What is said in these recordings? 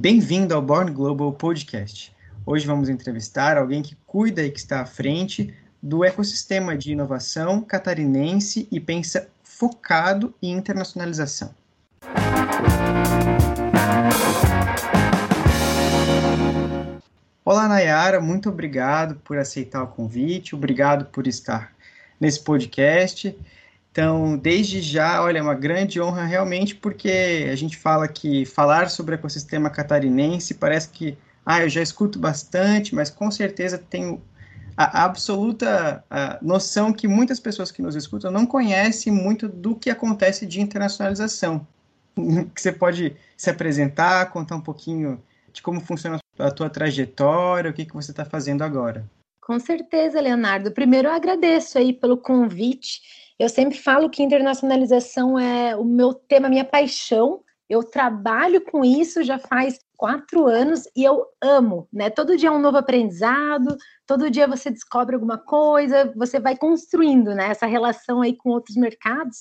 Bem-vindo ao Born Global Podcast. Hoje vamos entrevistar alguém que cuida e que está à frente do ecossistema de inovação catarinense e pensa focado em internacionalização. Olá, Nayara, muito obrigado por aceitar o convite, obrigado por estar nesse podcast. Então, desde já, olha, é uma grande honra realmente, porque a gente fala que falar sobre o ecossistema catarinense parece que, ah, eu já escuto bastante, mas com certeza tenho a, absoluta noção que muitas pessoas que nos escutam não conhecem muito do que acontece de internacionalização. Que você pode se apresentar, contar um pouquinho de como funciona a tua trajetória, o que, que você está fazendo agora. Com certeza, Leonardo. Primeiro, eu agradeço aí pelo convite. Eu sempre falo que internacionalização é o meu tema, minha paixão. Eu trabalho com isso já faz quatro anos e eu amo, né? Todo dia é um novo aprendizado, todo dia você descobre alguma coisa, você vai construindo, né? Essa relação aí com outros mercados.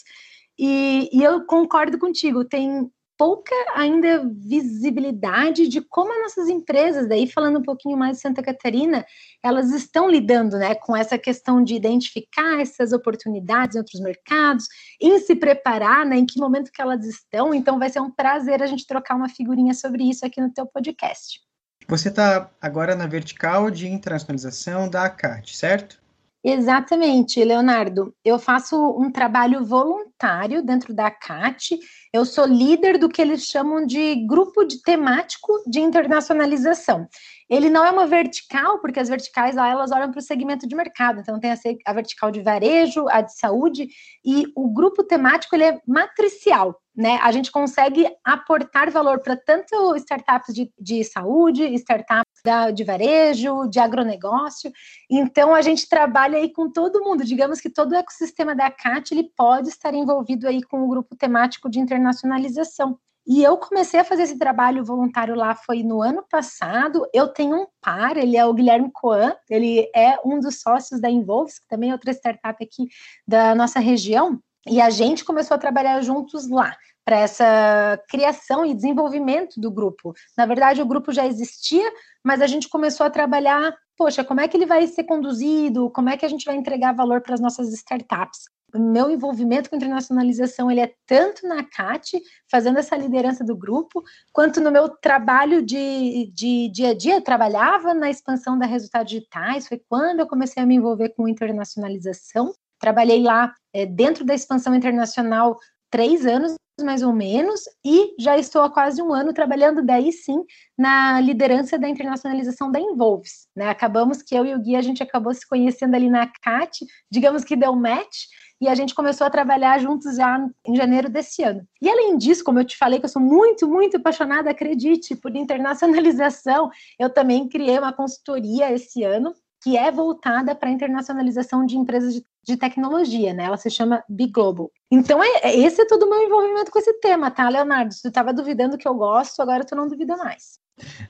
E, e eu concordo contigo, tem pouca ainda visibilidade de como as nossas empresas, daí falando um pouquinho mais de Santa Catarina, elas estão lidando né, com essa questão de identificar essas oportunidades em outros mercados, em se preparar, né, em que momento que elas estão. Então vai ser um prazer a gente trocar uma figurinha sobre isso aqui no teu podcast. Você está agora na vertical de internacionalização da ACAT, certo? Exatamente, Leonardo. Eu faço um trabalho voluntário dentro da CAT. Eu sou líder do que eles chamam de grupo de temático de internacionalização. Ele não é uma vertical, porque as verticais lá elas olham para o segmento de mercado. Então tem a, a, vertical de varejo, a de saúde e o grupo temático ele é matricial né, a gente consegue aportar valor para tanto startups de, de saúde, startups da, de varejo, de agronegócio. Então, a gente trabalha aí com todo mundo. Digamos que todo o ecossistema da CAT ele pode estar envolvido aí com o grupo temático de internacionalização. E eu comecei a fazer esse trabalho voluntário lá foi no ano passado. Eu tenho um par, ele é o Guilherme Coan, ele é um dos sócios da Involves, que também é outra startup aqui da nossa região. E a gente começou a trabalhar juntos lá para essa criação e desenvolvimento do grupo. Na verdade, o grupo já existia, mas a gente começou a trabalhar, poxa, como é que ele vai ser conduzido? Como é que a gente vai entregar valor para as nossas startups? O meu envolvimento com internacionalização ele é tanto na CAT, fazendo essa liderança do grupo, quanto no meu trabalho de, de dia a dia. Eu trabalhava na expansão da Resultados Digitais, foi quando eu comecei a me envolver com internacionalização. Trabalhei lá é, dentro da expansão internacional três anos mais ou menos, e já estou há quase um ano trabalhando daí sim na liderança da internacionalização da Involves. Né? Acabamos que eu e o Gui, a gente acabou se conhecendo ali na CAT, digamos que deu match, e a gente começou a trabalhar juntos já em janeiro desse ano. E além disso, como eu te falei que eu sou muito, muito apaixonada, acredite, por internacionalização, eu também criei uma consultoria esse ano que é voltada para a internacionalização de empresas de, de, tecnologia, né? Ela se chama Big Global. Então, é, é, esse é todo o meu envolvimento com esse tema, tá, Leonardo? Tu estava duvidando que eu gosto, agora tu não duvida mais.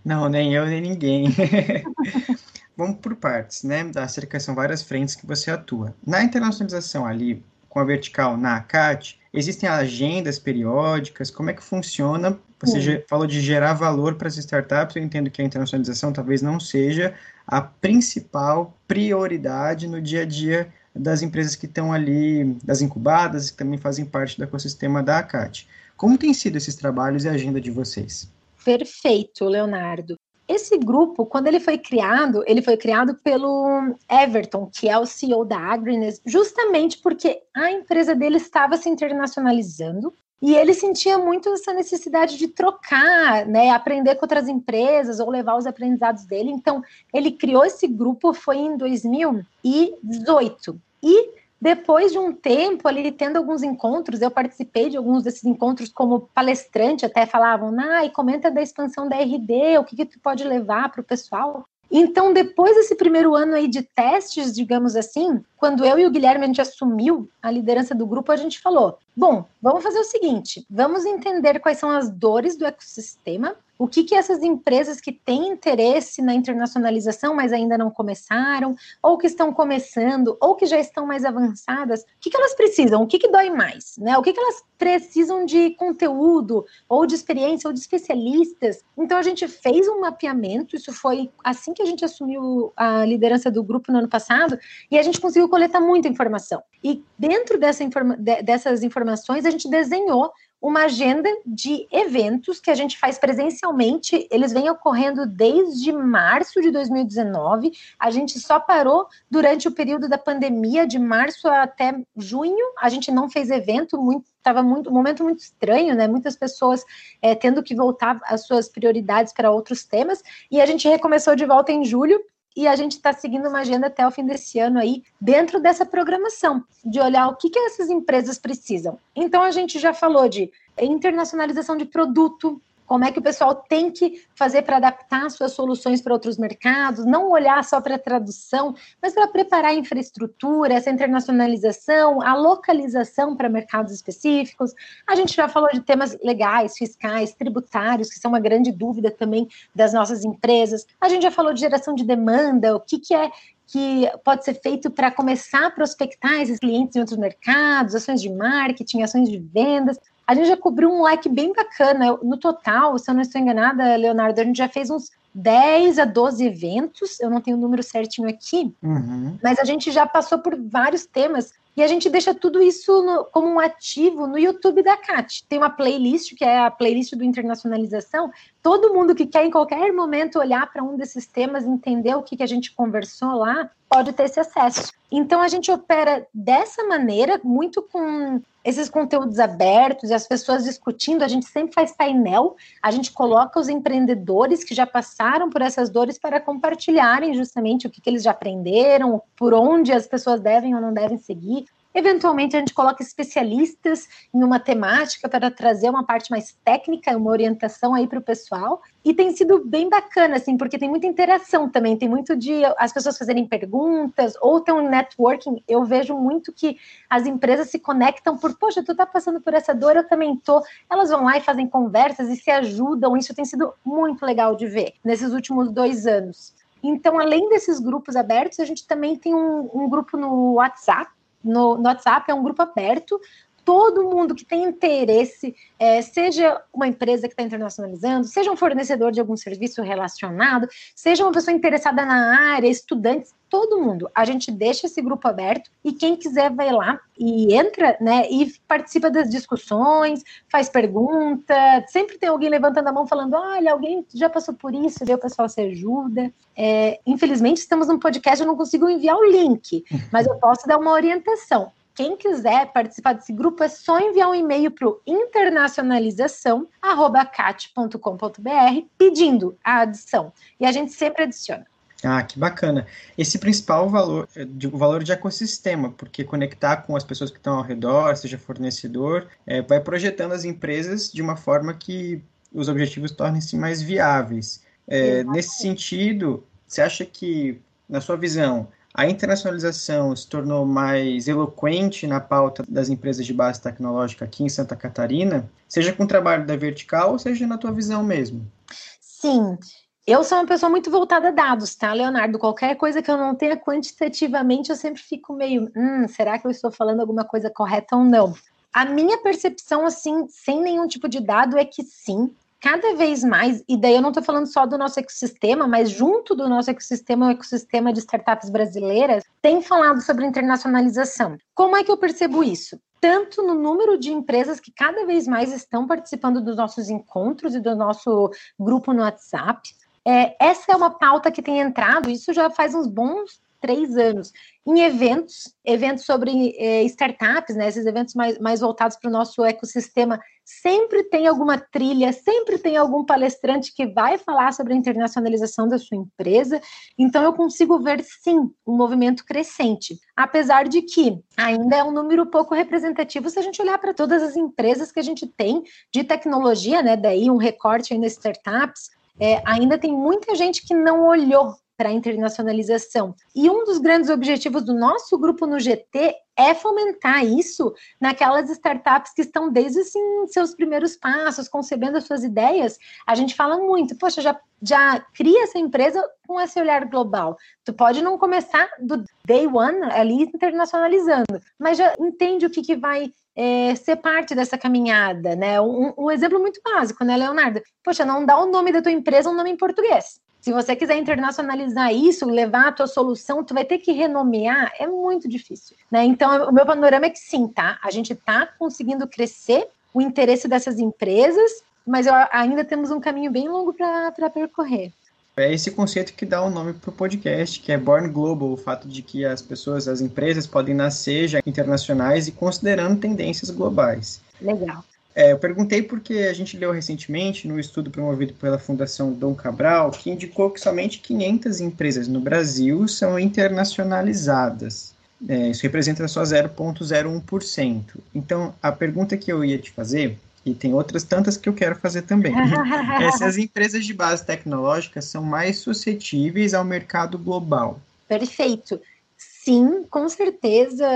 Não, nem eu, nem ninguém. Vamos por partes, né? Da cerca são várias frentes que você atua. Na internacionalização ali, com a vertical na ACAT, existem agendas periódicas? Como é que funciona? Você falou de gerar valor para as startups, eu entendo que a internacionalização talvez não seja a principal prioridade no dia a dia das empresas que estão ali, das incubadas, que também fazem parte do ecossistema da ACAT. Como tem sido esses trabalhos e a agenda de vocês? Perfeito, Leonardo. Esse grupo, quando ele foi criado, ele foi criado pelo Everton, que é o CEO da Agriness, justamente porque a empresa dele estava se internacionalizando e ele sentia muito essa necessidade de trocar, né, aprender com outras empresas ou levar os aprendizados dele. Então, ele criou esse grupo foi em 2018. E depois de um tempo ali tendo alguns encontros, eu participei de alguns desses encontros como palestrante, até falavam, ah, e comenta da expansão da RD, o que, que tu pode levar para o pessoal. Então, depois desse primeiro ano aí de testes, digamos assim, quando eu e o Guilherme a gente assumiu a liderança do grupo, a gente falou: Bom, vamos fazer o seguinte: vamos entender quais são as dores do ecossistema o que, que essas empresas que têm interesse na internacionalização, mas ainda não começaram, ou que estão começando, ou que já estão mais avançadas, o que, que elas precisam? O que, que dói mais? Né? O que, que elas precisam de conteúdo, ou de experiência, ou de especialistas? Então, a gente fez um mapeamento, isso foi assim que a gente assumiu a liderança do grupo no ano passado, e a gente conseguiu coletar muita informação. E dentro dessa informa dessas informações, a gente desenhou uma agenda de eventos que a gente faz presencialmente. Eles vêm ocorrendo desde março de 2019. A gente só parou durante o período da pandemia, de março até junho. A gente não fez evento, muito estava muito um momento muito estranho, né? Muitas pessoas é, tendo que voltar às suas prioridades para outros temas. E a gente recomeçou de volta em julho e a gente está seguindo uma agenda até o fim desse ano aí, dentro dessa programação, de olhar o que, que essas empresas precisam. Então, a gente já falou de internacionalização de produto, como é que o pessoal tem que fazer para adaptar suas soluções para outros mercados, não olhar só para a tradução, mas para preparar a infraestrutura, essa internacionalização, a localização para mercados específicos. A gente já falou de temas legais, fiscais, tributários, que são uma grande dúvida também das nossas empresas. A gente já falou de geração de demanda, o que, que é que pode ser feito para começar a prospectar esses clientes em outros mercados, ações de marketing, ações de vendas. A gente já cobriu um like bem bacana. No total, se eu não estou enganada, Leonardo, a gente já fez uns 10 a 12 eventos, eu não tenho o número certinho aqui, uhum. mas a gente já passou por vários temas e a gente deixa tudo isso no, como um ativo no YouTube da CAT. Tem uma playlist, que é a playlist do Internacionalização. Todo mundo que quer em qualquer momento olhar para um desses temas, entender o que, que a gente conversou lá, pode ter esse acesso. Então a gente opera dessa maneira, muito com esses conteúdos abertos e as pessoas discutindo, a gente sempre faz painel, a gente coloca os empreendedores que já passaram por essas dores para compartilharem justamente o que, que eles já aprenderam, por onde as pessoas devem ou não devem seguir. Eventualmente, a gente coloca especialistas em uma temática para trazer uma parte mais técnica, uma orientação aí para o pessoal. E tem sido bem bacana, assim, porque tem muita interação também, tem muito de as pessoas fazerem perguntas, ou tem um networking. Eu vejo muito que as empresas se conectam por, poxa, tu tá passando por essa dor, eu também tô. Elas vão lá e fazem conversas e se ajudam. Isso tem sido muito legal de ver nesses últimos dois anos. Então, além desses grupos abertos, a gente também tem um, um grupo no WhatsApp no, no WhatsApp, é um grupo aberto, todo mundo que tem interesse, é, seja uma empresa que está internacionalizando, seja um fornecedor de algum serviço relacionado, seja uma pessoa interessada na área, estudantes, todo mundo. A gente deixa esse grupo aberto e quem quiser vai lá e entra, né, e participa das discussões, faz pergunta, sempre tem alguém levantando a mão falando, olha, alguém já passou por isso, daí o pessoal se ajuda. É, infelizmente, estamos num podcast, eu não consigo enviar o link, mas eu posso dar uma orientação. Quem quiser participar desse grupo é só enviar um e-mail para o internacionalização@cat.com.br pedindo a adição e a gente sempre adiciona. Ah, que bacana. Esse principal valor, de, o valor de ecossistema, porque conectar com as pessoas que estão ao redor, seja fornecedor, é, vai projetando as empresas de uma forma que os objetivos tornem-se mais viáveis. É, nesse sentido, você acha que, na sua visão, a internacionalização se tornou mais eloquente na pauta das empresas de base tecnológica aqui em Santa Catarina, seja com o trabalho da vertical, ou seja na tua visão mesmo? Sim. Eu sou uma pessoa muito voltada a dados, tá, Leonardo? Qualquer coisa que eu não tenha quantitativamente, eu sempre fico meio, hum, será que eu estou falando alguma coisa correta ou não? A minha percepção, assim, sem nenhum tipo de dado, é que sim, cada vez mais, e daí eu não estou falando só do nosso ecossistema, mas junto do nosso ecossistema, o ecossistema de startups brasileiras, tem falado sobre internacionalização. Como é que eu percebo isso? Tanto no número de empresas que cada vez mais estão participando dos nossos encontros e do nosso grupo no WhatsApp. É, essa é uma pauta que tem entrado, isso já faz uns bons três anos, em eventos, eventos sobre é, startups, né, esses eventos mais, mais voltados para o nosso ecossistema, sempre tem alguma trilha, sempre tem algum palestrante que vai falar sobre a internacionalização da sua empresa, então eu consigo ver, sim, um movimento crescente, apesar de que ainda é um número pouco representativo se a gente olhar para todas as empresas que a gente tem de tecnologia, né, daí um recorte aí nas startups, é, ainda tem muita gente que não olhou para a internacionalização. E um dos grandes objetivos do nosso grupo no GT é fomentar isso naquelas startups que estão desde assim, seus primeiros passos, concebendo as suas ideias. A gente fala muito, poxa, já, já cria essa empresa com esse olhar global. Tu pode não começar do day one ali internacionalizando, mas já entende o que, que vai é, ser parte dessa caminhada, né? Um, um, exemplo muito básico, né, Leonardo? Poxa, não dá o nome da tua empresa um nome em português. Se você quiser internacionalizar isso, levar a tua solução, tu vai ter que renomear, é muito difícil, né? Então, o meu panorama é que sim, tá? A gente tá conseguindo crescer o interesse dessas empresas, mas eu, ainda temos um caminho bem longo para percorrer. É esse conceito que dá o um nome para o podcast, que é Born Global, o fato de que as pessoas, as empresas podem nascer já internacionais e considerando tendências globais. Legal. É, eu perguntei porque a gente leu recentemente no estudo promovido pela Fundação Dom Cabral, que indicou que somente 500 empresas no Brasil são internacionalizadas. É, isso representa só 0,01%. Então, a pergunta que eu ia te fazer e tem outras tantas que eu quero fazer também. Essas empresas de base tecnológica são mais suscetíveis ao mercado global. Perfeito. Sim, com certeza,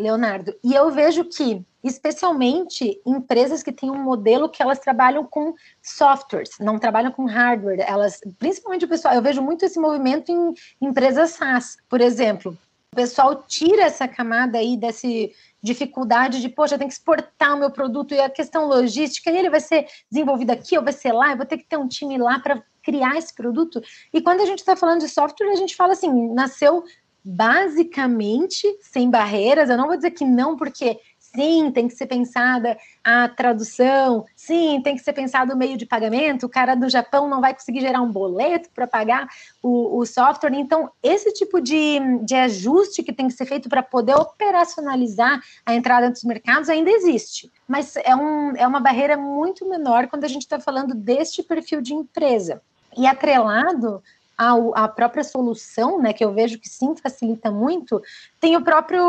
Leonardo. E eu vejo que, especialmente empresas que têm um modelo que elas trabalham com softwares, não trabalham com hardware. Elas, principalmente o pessoal, eu vejo muito esse movimento em empresas SaaS, por exemplo. O pessoal tira essa camada aí desse dificuldade de, poxa, tenho que exportar o meu produto e a questão logística, e ele vai ser desenvolvido aqui ou vai ser lá, eu vou ter que ter um time lá para criar esse produto. E quando a gente está falando de software, a gente fala assim, nasceu basicamente sem barreiras. Eu não vou dizer que não, porque Sim, tem que ser pensada a tradução. Sim, tem que ser pensado o meio de pagamento. O cara do Japão não vai conseguir gerar um boleto para pagar o, o, software. Então, esse tipo de, de ajuste que tem que ser feito para poder operacionalizar a entrada dos mercados ainda existe. Mas é, um, é uma barreira muito menor quando a gente está falando deste perfil de empresa. E atrelado a, a própria solução, né, que eu vejo que sim facilita muito, tem o próprio,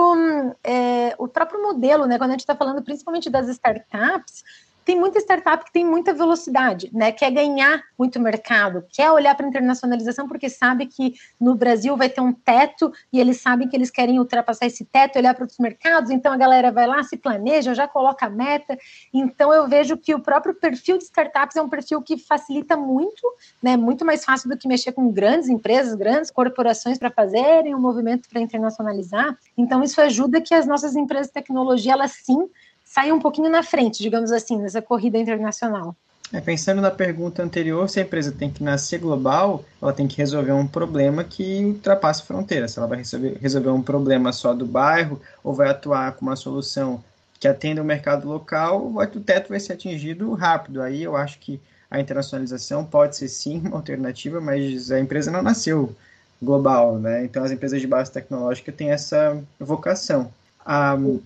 é, o próprio modelo, né, quando a gente está falando principalmente das startups, tem muita startup que tem muita velocidade, né? Quer ganhar muito mercado, quer olhar para internacionalização porque sabe que no Brasil vai ter um teto e eles sabem que eles querem ultrapassar esse teto, olhar para outros mercados. Então a galera vai lá, se planeja, já coloca a meta. Então eu vejo que o próprio perfil de startups é um perfil que facilita muito, né? Muito mais fácil do que mexer com grandes empresas, grandes corporações para fazerem um movimento para internacionalizar. Então isso ajuda que as nossas empresas de tecnologia elas sim sair um pouquinho na frente, digamos assim, nessa corrida internacional. É, pensando na pergunta anterior, se a empresa tem que nascer global, ela tem que resolver um problema que ultrapasse fronteiras. Se ela vai resolver, resolver um problema só do bairro ou vai atuar com uma solução que atenda o mercado local, o teto vai ser atingido rápido. Aí eu acho que a internacionalização pode ser sim uma alternativa, mas a empresa não nasceu global, né? Então as empresas de base tecnológica têm essa vocação. Ah, no,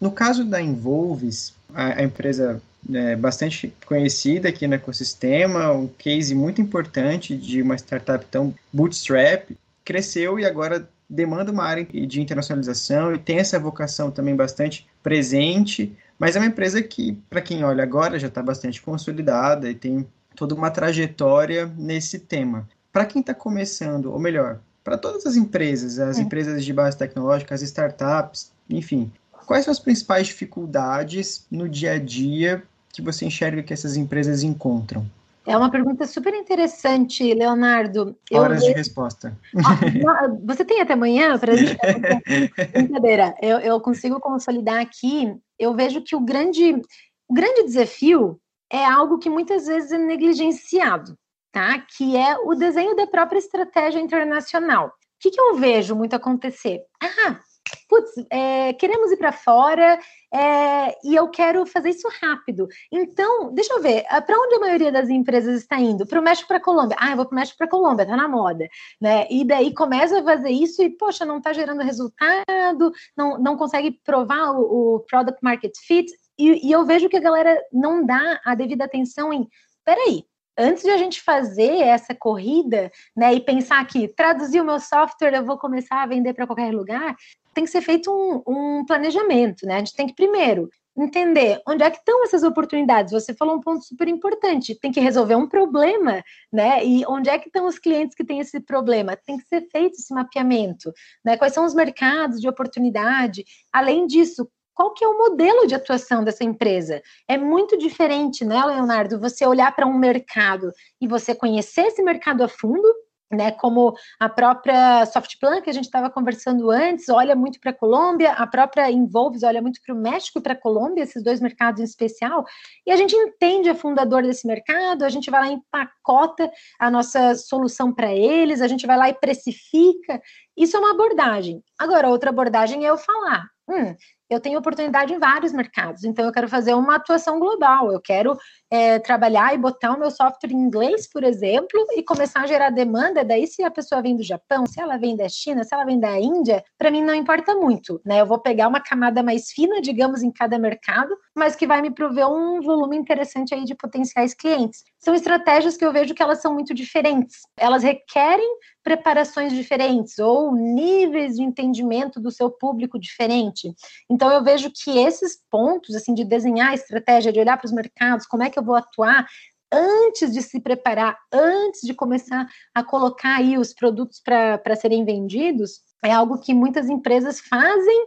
no caso da Involves, a, a empresa é bastante conhecida aqui no ecossistema, um case muito importante de uma startup tão bootstrap, cresceu e agora demanda uma área de internacionalização e tem essa vocação também bastante presente, mas é uma empresa que, para quem olha agora, já está bastante consolidada e tem toda uma trajetória nesse tema. Para quem está começando, ou melhor, para todas as empresas, as é. empresas de base tecnológica, as startups, enfim, quais são as principais dificuldades no dia a dia que você enxerga que essas empresas encontram? É uma pergunta super interessante, Leonardo. Horas de resposta. Ah, você tem até amanhã para gente Brincadeira. Eu, eu consigo consolidar aqui. Eu vejo que o grande, o grande desafio é algo que muitas vezes é negligenciado, tá? Que é o desenho da própria estratégia internacional. O que, que eu vejo muito acontecer? Ah, putz, é, queremos ir para fora é, e eu quero fazer isso rápido. Então, deixa eu ver, para onde a maioria das empresas está indo? Para o México, para a Colômbia. Ah, eu vou para o México, para a Colômbia, tá na moda, né? E daí começa a fazer isso e, poxa, não está gerando resultado, não, não consegue provar o, o product market fit. E, e eu vejo que a galera não dá a devida atenção em, peraí, antes de a gente fazer essa corrida, né, e pensar que traduzir o meu software, eu vou começar a vender para qualquer lugar, tem que ser feito um, um, planejamento, né? A gente tem que primeiro entender onde é que estão essas oportunidades. Você falou um ponto super importante, tem que resolver um problema, né? E onde é que estão os clientes que têm esse problema? Tem que ser feito esse mapeamento, né? Quais são os mercados de oportunidade? Além disso, qual que é o modelo de atuação dessa empresa? É muito diferente, né, Leonardo, você olhar para um mercado e você conhecer esse mercado a fundo, né, como a própria Softplan, que a gente estava conversando antes, olha muito para a Colômbia, a própria Involves olha muito para o México e para a Colômbia, esses dois mercados em especial, e a gente entende a fundador desse mercado, a gente vai lá e empacota a nossa solução para eles, a gente vai lá e precifica, isso é uma abordagem. Agora, outra abordagem é eu falar, hum, eu tenho oportunidade em vários mercados, então eu quero fazer uma atuação global, eu quero é, trabalhar e botar o meu software em inglês, por exemplo, e começar a gerar demanda. Daí, se a pessoa vem do Japão, se ela vem da China, se ela vem da Índia, para mim não importa muito, né? Eu vou pegar uma camada mais fina, digamos, em cada mercado, mas que vai me prover um volume interessante aí de potenciais clientes. São estratégias que eu vejo que elas são muito diferentes. Elas requerem preparações diferentes ou níveis de entendimento do seu público diferente. Então eu vejo que esses pontos assim de desenhar a estratégia, de olhar para os mercados, como é que eu vou atuar antes de se preparar, antes de começar a colocar aí os produtos para serem vendidos, é algo que muitas empresas fazem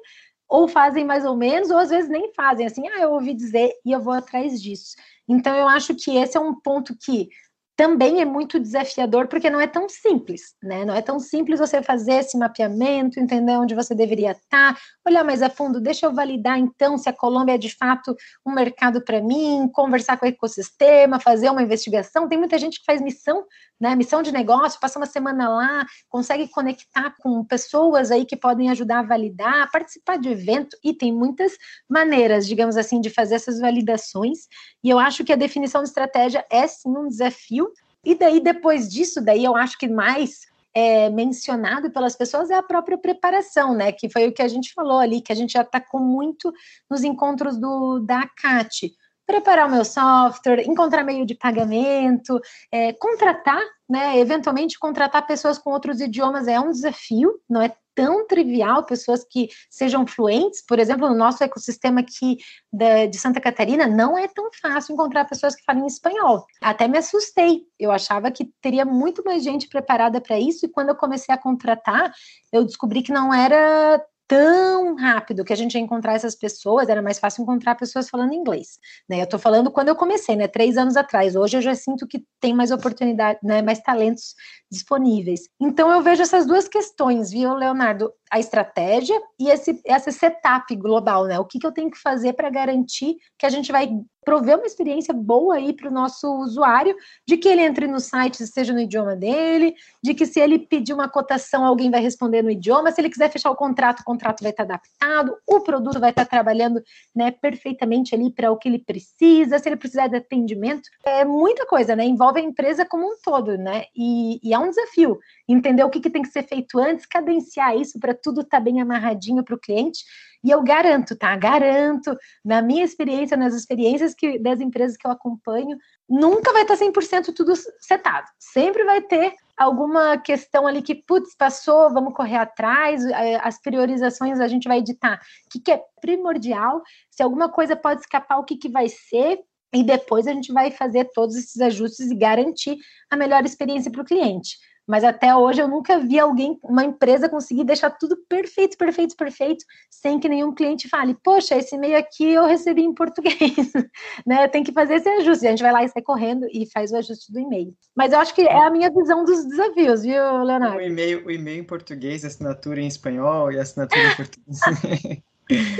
ou fazem mais ou menos, ou às vezes nem fazem, assim, ah, eu ouvi dizer e eu vou atrás disso. Então, eu acho que esse é um ponto que também é muito desafiador porque não é tão simples, né? Não é tão simples você fazer esse mapeamento, entender onde você deveria estar, olhar mais a fundo, deixa eu validar então se a Colômbia é de fato um mercado para mim, conversar com o ecossistema, fazer uma investigação. Tem muita gente que faz missão, né? Missão de negócio, passa uma semana lá, consegue conectar com pessoas aí que podem ajudar a validar, participar de evento e tem muitas maneiras, digamos assim, de fazer essas validações. E eu acho que a definição de estratégia é sim um desafio e daí, depois disso, daí eu acho que mais é, mencionado pelas pessoas é a própria preparação, né? Que foi o que a gente falou ali, que a gente já atacou muito nos encontros do, da CAT. Preparar o meu software, encontrar meio de pagamento, é, contratar, né? Eventualmente contratar pessoas com outros idiomas é um desafio, não é tão trivial pessoas que sejam fluentes. Por exemplo, no nosso ecossistema aqui de, de Santa Catarina, não é tão fácil encontrar pessoas que falem espanhol. Até me assustei. Eu achava que teria muito mais gente preparada para isso, e quando eu comecei a contratar, eu descobri que não era tão rápido que a gente ia encontrar essas pessoas, era mais fácil encontrar pessoas falando inglês, né? Eu tô falando quando eu comecei, né? Três anos atrás. Hoje eu já sinto que tem mais oportunidade, né? Mais talentos disponíveis. Então eu vejo essas duas questões, viu, Leonardo? A estratégia e esse, essa setup global, né? O que, que eu tenho que fazer para garantir que a gente vai prover uma experiência boa aí para o nosso usuário, de que ele entre no site esteja no idioma dele, de que se ele pedir uma cotação, alguém vai responder no idioma, se ele quiser fechar o contrato, o contrato vai estar adaptado, o produto vai estar trabalhando né, perfeitamente ali para o que ele precisa, se ele precisar de atendimento. É muita coisa, né? Envolve a empresa como um todo, né? E, e é um desafio entender o que, que tem que ser feito antes, cadenciar isso para tudo estar tá bem amarradinho para o cliente e eu garanto, tá? Garanto, na minha experiência, nas experiências que, das empresas que eu acompanho, nunca vai estar 100% tudo setado. Sempre vai ter alguma questão ali que, putz, passou, vamos correr atrás, é, as priorizações a gente vai editar. O que, que é primordial? Se alguma coisa pode escapar, o que, que vai ser? E depois a gente vai fazer todos esses ajustes e garantir a melhor experiência para o cliente. Mas até hoje eu nunca vi alguém, uma empresa conseguir deixar tudo perfeito, perfeito, perfeito, sem que nenhum cliente fale, poxa, esse e-mail aqui eu recebi em português, né? Tem que fazer esse ajuste. A gente vai lá e sai correndo e faz o ajuste do e-mail. Mas eu acho que é a minha visão dos desafios, viu, Leonardo? O e-mail, o e-mail em português, assinatura em espanhol e assinatura em português.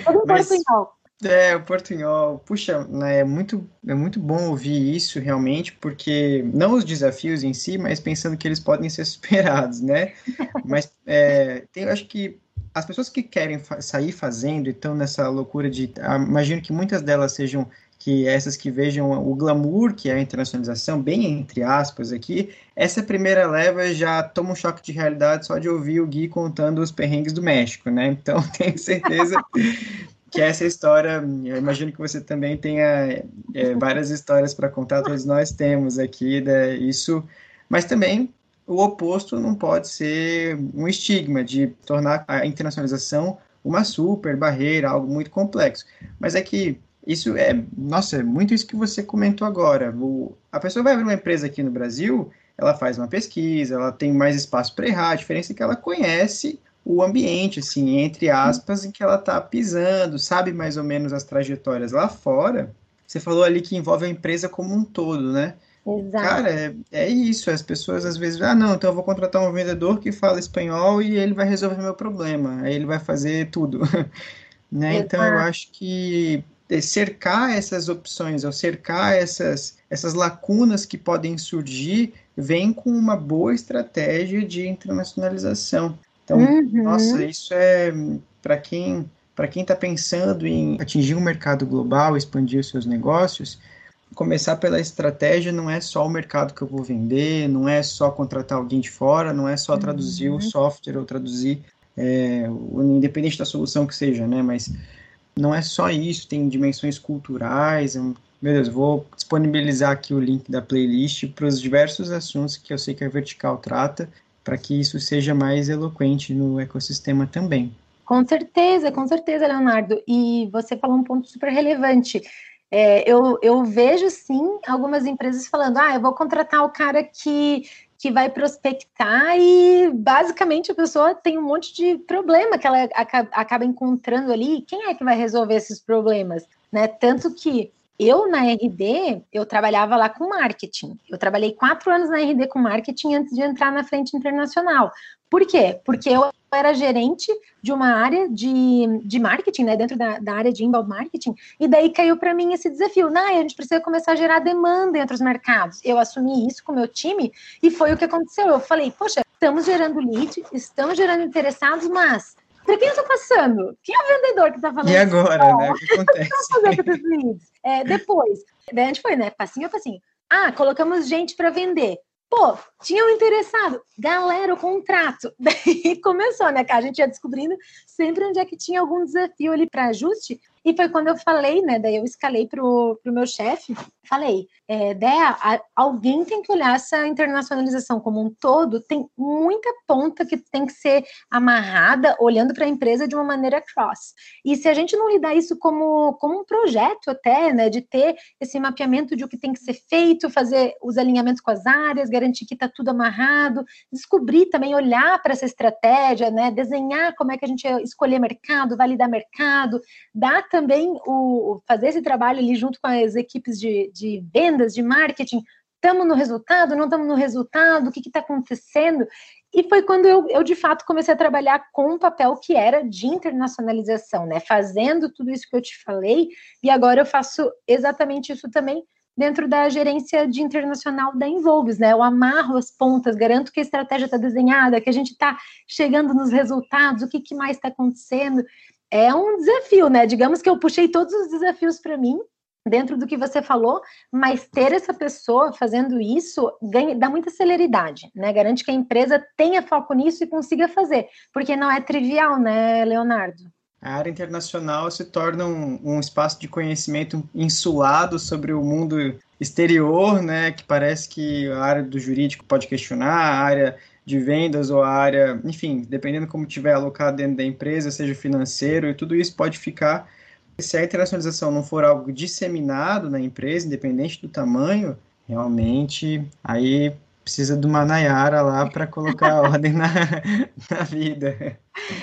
Tudo em Mas... É, o portunhol. Puxa, né, é muito, é muito bom ouvir isso realmente, porque não os desafios em si, mas pensando que eles podem ser superados, né? Mas é, tem, eu acho que as pessoas que querem fa sair fazendo e estão nessa loucura de. Ah, imagino que muitas delas sejam que essas que vejam o glamour que é a internacionalização, bem entre aspas aqui, essa primeira leva já toma um choque de realidade só de ouvir o Gui contando os perrengues do México, né? Então tenho certeza que essa história, eu imagino que você também tenha é, várias histórias para contar, todos nós temos aqui né, isso, mas também o oposto não pode ser um estigma de tornar a internacionalização uma super barreira, algo muito complexo. Mas é que isso é, nossa, é muito isso que você comentou agora. O, a pessoa vai abrir uma empresa aqui no Brasil, ela faz uma pesquisa, ela tem mais espaço para errar, a diferença é que ela conhece o ambiente, assim, entre aspas, em que ela está pisando, sabe mais ou menos as trajetórias lá fora. Você falou ali que envolve a empresa como um todo, né? Exato. Cara, é, é isso. As pessoas às vezes, ah, não, então eu vou contratar um vendedor que fala espanhol e ele vai resolver meu problema. Aí ele vai fazer tudo. né? Então eu acho que cercar essas opções, ou cercar essas, essas lacunas que podem surgir, vem com uma boa estratégia de internacionalização. Então, uhum. nossa, isso é para quem para quem está pensando em atingir um mercado global, expandir os seus negócios, começar pela estratégia não é só o mercado que eu vou vender, não é só contratar alguém de fora, não é só traduzir uhum. o software ou traduzir, é, independente da solução que seja, né? Mas não é só isso, tem dimensões culturais. meu Deus, vou disponibilizar aqui o link da playlist para os diversos assuntos que eu sei que a Vertical trata para que isso seja mais eloquente no ecossistema também. Com certeza, com certeza, Leonardo. E você falou um ponto super relevante. É, eu, eu vejo sim algumas empresas falando: ah, eu vou contratar o cara que, que vai prospectar e basicamente a pessoa tem um monte de problema que ela acaba, acaba encontrando ali. Quem é que vai resolver esses problemas? Né? Tanto que eu, na RD, eu trabalhava lá com marketing. Eu trabalhei quatro anos na RD com marketing antes de entrar na frente internacional. Por quê? Porque eu era gerente de uma área de, de marketing, né, dentro da, da área de inbound marketing, e daí caiu para mim esse desafio. Não, a gente precisa começar a gerar demanda entre os mercados. Eu assumi isso com o meu time e foi o que aconteceu. Eu falei, poxa, estamos gerando lead, estamos gerando interessados, mas para quem eu estou passando? Quem é o vendedor que está falando? E agora, né? O que acontece? fazer com esses leads? É, depois, daí a gente foi, né? Passinho a passinho. Ah, colocamos gente para vender. Pô, tinha um interessado. Galera, o contrato. Daí começou, né, cara? A gente ia descobrindo sempre onde é que tinha algum desafio ali para ajuste. E foi quando eu falei, né? Daí eu escalei pro, pro meu chefe, falei, é, Dea, alguém tem que olhar essa internacionalização como um todo, tem muita ponta que tem que ser amarrada, olhando para a empresa de uma maneira cross. E se a gente não lidar isso como, como um projeto até, né? De ter esse mapeamento de o que tem que ser feito, fazer os alinhamentos com as áreas, garantir que está tudo amarrado, descobrir também, olhar para essa estratégia, né? Desenhar como é que a gente escolher mercado, validar mercado, dar também o fazer esse trabalho ali junto com as equipes de, de vendas, de marketing. Estamos no resultado? Não estamos no resultado? O que está acontecendo? E foi quando eu, eu, de fato, comecei a trabalhar com um papel que era de internacionalização, né? Fazendo tudo isso que eu te falei, e agora eu faço exatamente isso também dentro da gerência de internacional da Envolves, né? Eu amarro as pontas, garanto que a estratégia está desenhada, que a gente está chegando nos resultados, o que, que mais está acontecendo é um desafio, né? Digamos que eu puxei todos os desafios para mim, dentro do que você falou, mas ter essa pessoa fazendo isso ganha, dá muita celeridade, né? Garante que a empresa tenha foco nisso e consiga fazer, porque não é trivial, né, Leonardo? A área internacional se torna um, um espaço de conhecimento insulado sobre o mundo exterior, né? Que parece que a área do jurídico pode questionar, a área de vendas ou a área, enfim, dependendo como tiver alocado dentro da empresa, seja financeiro, e tudo isso pode ficar. Se a internacionalização não for algo disseminado na empresa, independente do tamanho, realmente aí precisa de uma Nayara lá para colocar ordem na, na vida.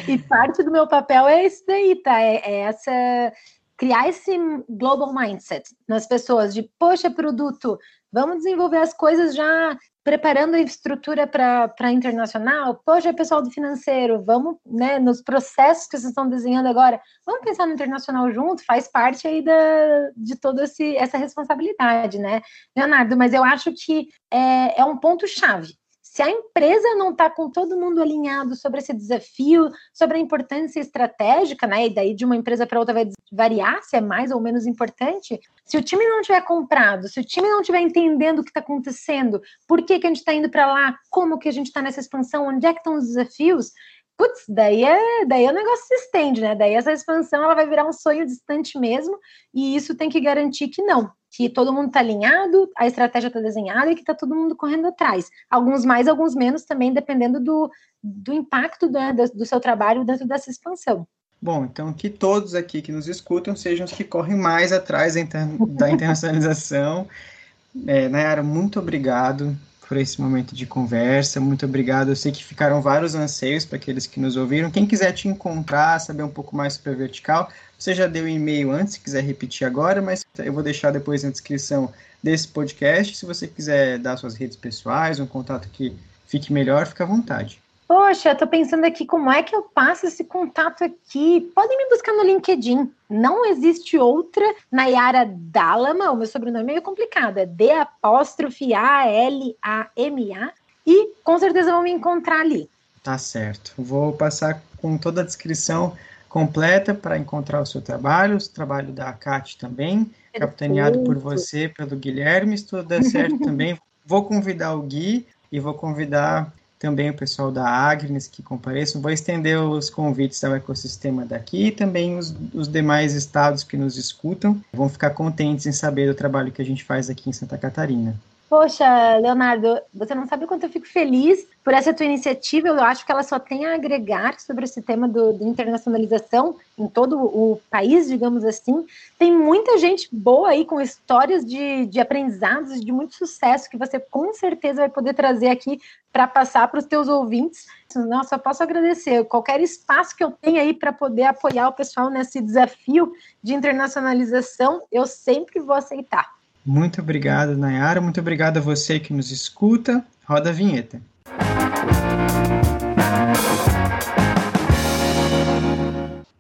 E parte do meu papel é isso daí, tá? É, é essa criar esse global mindset nas pessoas de, poxa, produto, vamos desenvolver as coisas já preparando a estrutura para internacional, poxa, pessoal do financeiro, vamos, né, nos processos que vocês estão desenhando agora, vamos pensar no internacional junto, faz parte aí da, de toda essa responsabilidade, né, Leonardo, mas eu acho que é, é um ponto-chave se a empresa não está com todo mundo alinhado sobre esse desafio, sobre a importância estratégica, né? E daí de uma empresa para outra vai variar se é mais ou menos importante. Se o time não tiver comprado, se o time não tiver entendendo o que está acontecendo, por que, que a gente está indo para lá, como que a gente está nessa expansão, onde é que estão os desafios, putz, daí, é, daí o negócio se estende, né? Daí essa expansão ela vai virar um sonho distante mesmo, e isso tem que garantir que não, que todo mundo está alinhado, a estratégia está desenhada e que está todo mundo correndo atrás. Alguns mais, alguns menos também, dependendo do, do impacto do, do seu trabalho dentro dessa expansão. Bom, então que todos aqui que nos escutam sejam os que correm mais atrás da, da internacionalização. É, Nayara, muito obrigado por esse momento de conversa. Muito obrigado. Eu sei que ficaram vários anseios para aqueles que nos ouviram. Quem quiser te encontrar, saber um pouco mais sobre a Vertical, você já deu e-mail antes, se quiser repetir agora, mas eu vou deixar depois na descrição desse podcast. Se você quiser dar suas redes pessoais, um contato que fique melhor, fica à vontade. Poxa, eu tô pensando aqui como é que eu passo esse contato aqui. Podem me buscar no LinkedIn. Não existe outra Nayara Dalama. O meu sobrenome é meio complicado. É D apóstrofe A L A M A. E com certeza vão me encontrar ali. Tá certo. Vou passar com toda a descrição completa para encontrar o seu trabalho, o trabalho da Cat também, Perfeito. capitaneado por você, pelo Guilherme. Se tudo der certo também, vou convidar o Gui e vou convidar também o pessoal da Agnes que compareçam. Vou estender os convites ao ecossistema daqui e também os, os demais estados que nos escutam vão ficar contentes em saber do trabalho que a gente faz aqui em Santa Catarina. Poxa, Leonardo, você não sabe o quanto eu fico feliz por essa tua iniciativa. Eu acho que ela só tem a agregar sobre esse tema do, de internacionalização em todo o país, digamos assim. Tem muita gente boa aí com histórias de, de aprendizados, de muito sucesso que você com certeza vai poder trazer aqui para passar para os teus ouvintes. Nossa, eu posso agradecer qualquer espaço que eu tenha aí para poder apoiar o pessoal nesse desafio de internacionalização, eu sempre vou aceitar. Muito obrigado, Nayara. Muito obrigado a você que nos escuta. Roda a vinheta.